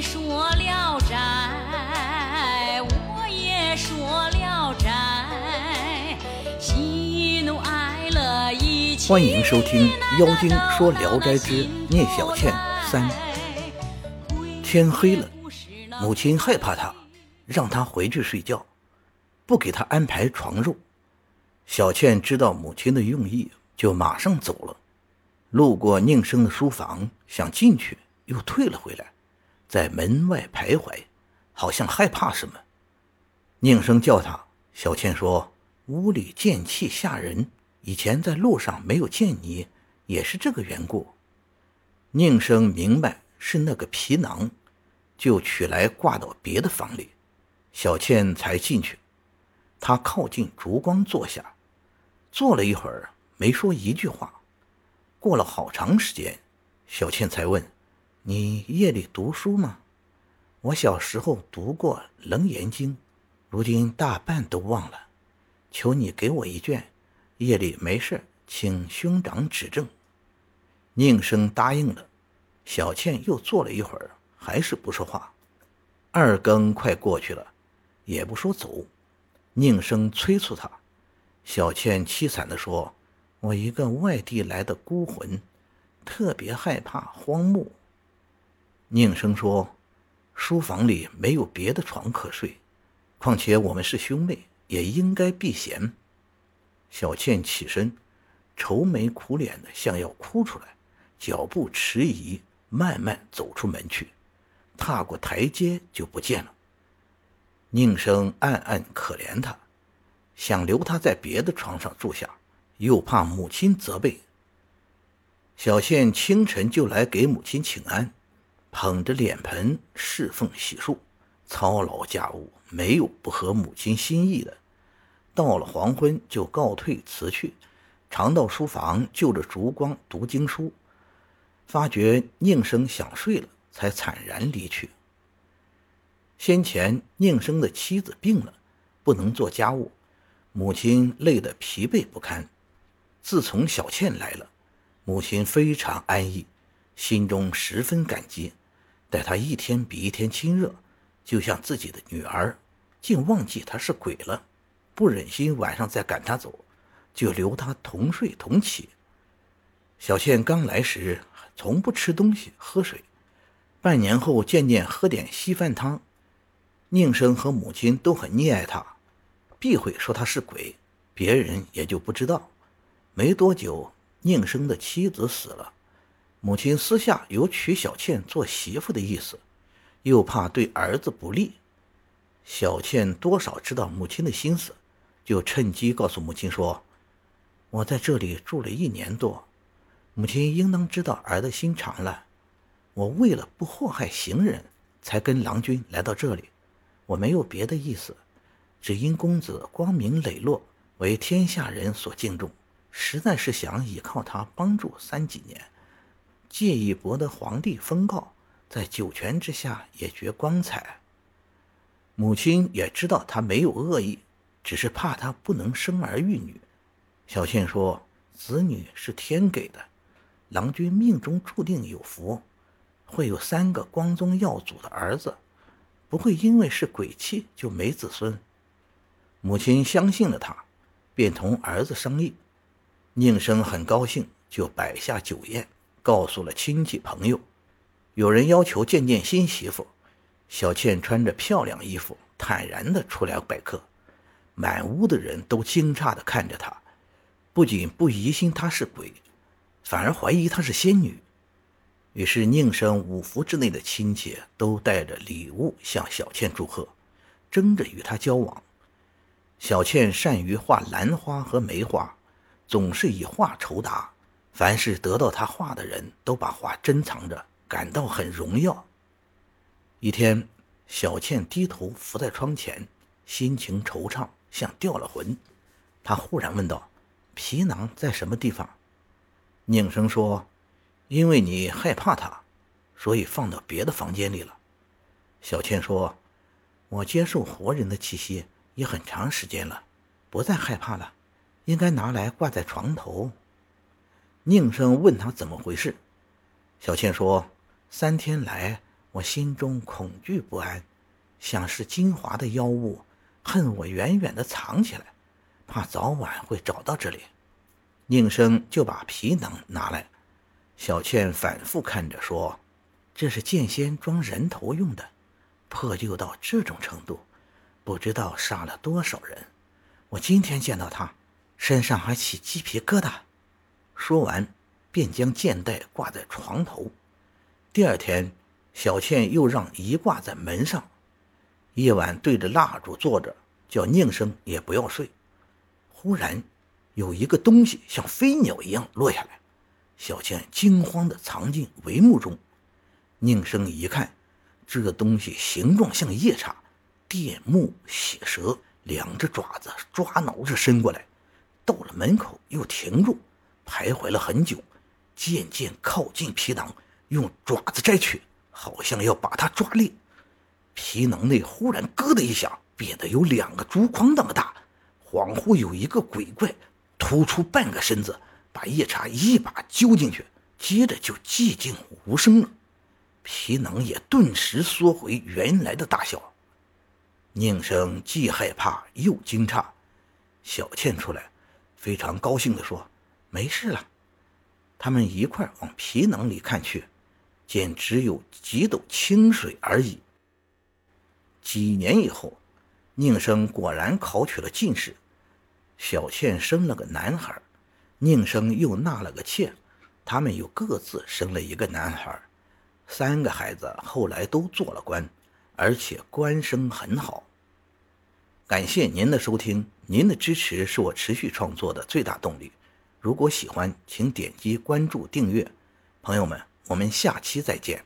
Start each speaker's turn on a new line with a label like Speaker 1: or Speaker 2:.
Speaker 1: 说聊斋，我也说聊斋，喜怒哀乐一。
Speaker 2: 欢迎收听《妖精说聊斋之聂小倩三》。天黑了，母亲害怕他，让他回去睡觉，不给他安排床褥。小倩知道母亲的用意，就马上走了。路过宁生的书房，想进去，又退了回来，在门外徘徊，好像害怕什么。宁生叫他，小倩说：“屋里剑气吓人，以前在路上没有见你，也是这个缘故。”宁生明白是那个皮囊，就取来挂到别的房里。小倩才进去，他靠近烛光坐下，坐了一会儿，没说一句话。过了好长时间，小倩才问：“你夜里读书吗？我小时候读过《楞严经》，如今大半都忘了。求你给我一卷，夜里没事，请兄长指正。”宁生答应了。小倩又坐了一会儿，还是不说话。二更快过去了，也不说走。宁生催促她，小倩凄惨地说。我一个外地来的孤魂，特别害怕荒木。宁生说：“书房里没有别的床可睡，况且我们是兄妹，也应该避嫌。”小倩起身，愁眉苦脸的，像要哭出来，脚步迟疑，慢慢走出门去，踏过台阶就不见了。宁生暗暗可怜她，想留她在别的床上住下。又怕母亲责备，小倩清晨就来给母亲请安，捧着脸盆侍奉洗漱，操劳家务，没有不合母亲心意的。到了黄昏就告退辞去，常到书房就着烛光读经书，发觉宁生想睡了，才惨然离去。先前宁生的妻子病了，不能做家务，母亲累得疲惫不堪。自从小倩来了，母亲非常安逸，心中十分感激。待她一天比一天亲热，就像自己的女儿，竟忘记她是鬼了，不忍心晚上再赶她走，就留她同睡同起。小倩刚来时从不吃东西喝水，半年后渐渐喝点稀饭汤。宁生和母亲都很溺爱她，避讳说她是鬼，别人也就不知道。没多久，宁生的妻子死了，母亲私下有娶小倩做媳妇的意思，又怕对儿子不利。小倩多少知道母亲的心思，就趁机告诉母亲说：“我在这里住了一年多，母亲应当知道儿的心肠了。我为了不祸害行人，才跟郎君来到这里，我没有别的意思，只因公子光明磊落，为天下人所敬重。”实在是想依靠他帮助三几年，借以博得皇帝封诰，在九泉之下也觉光彩。母亲也知道他没有恶意，只是怕他不能生儿育女。小倩说：“子女是天给的，郎君命中注定有福，会有三个光宗耀祖的儿子，不会因为是鬼气就没子孙。”母亲相信了他，便同儿子商议。宁生很高兴，就摆下酒宴，告诉了亲戚朋友。有人要求见见新媳妇，小倩穿着漂亮衣服，坦然地出来拜客。满屋的人都惊诧地看着她，不仅不疑心她是鬼，反而怀疑她是仙女。于是宁生五福之内的亲戚都带着礼物向小倩祝贺，争着与她交往。小倩善于画兰花和梅花。总是以画酬答，凡是得到他画的人都把画珍藏着，感到很荣耀。一天，小倩低头伏在窗前，心情惆怅，像掉了魂。她忽然问道：“皮囊在什么地方？”宁生说：“因为你害怕它，所以放到别的房间里了。”小倩说：“我接受活人的气息也很长时间了，不再害怕了。”应该拿来挂在床头。宁生问他怎么回事，小倩说：“三天来，我心中恐惧不安，像是金华的妖物，恨我远远的藏起来，怕早晚会找到这里。宁生就把皮囊拿来，小倩反复看着说：“这是剑仙装人头用的，破旧到这种程度，不知道杀了多少人。我今天见到他，身上还起鸡皮疙瘩。”说完，便将剑带挂在床头。第二天，小倩又让一挂在门上，夜晚对着蜡烛坐着，叫宁生也不要睡。忽然。有一个东西像飞鸟一样落下来，小倩惊慌地藏进帷幕中。宁生一看，这个东西形状像夜叉，电目血舌，两只爪子抓挠着伸过来，到了门口又停住，徘徊了很久，渐渐靠近皮囊，用爪子摘取，好像要把它抓裂。皮囊内忽然咯的一响，变得有两个竹筐那么大，恍惚有一个鬼怪。突出半个身子，把夜叉一把揪进去，接着就寂静无声了。皮囊也顿时缩回原来的大小。宁生既害怕又惊诧。小倩出来，非常高兴地说：“没事了。”他们一块往皮囊里看去，见只有几斗清水而已。几年以后，宁生果然考取了进士。小倩生了个男孩，宁生又纳了个妾，他们又各自生了一个男孩，三个孩子后来都做了官，而且官声很好。感谢您的收听，您的支持是我持续创作的最大动力。如果喜欢，请点击关注订阅。朋友们，我们下期再见。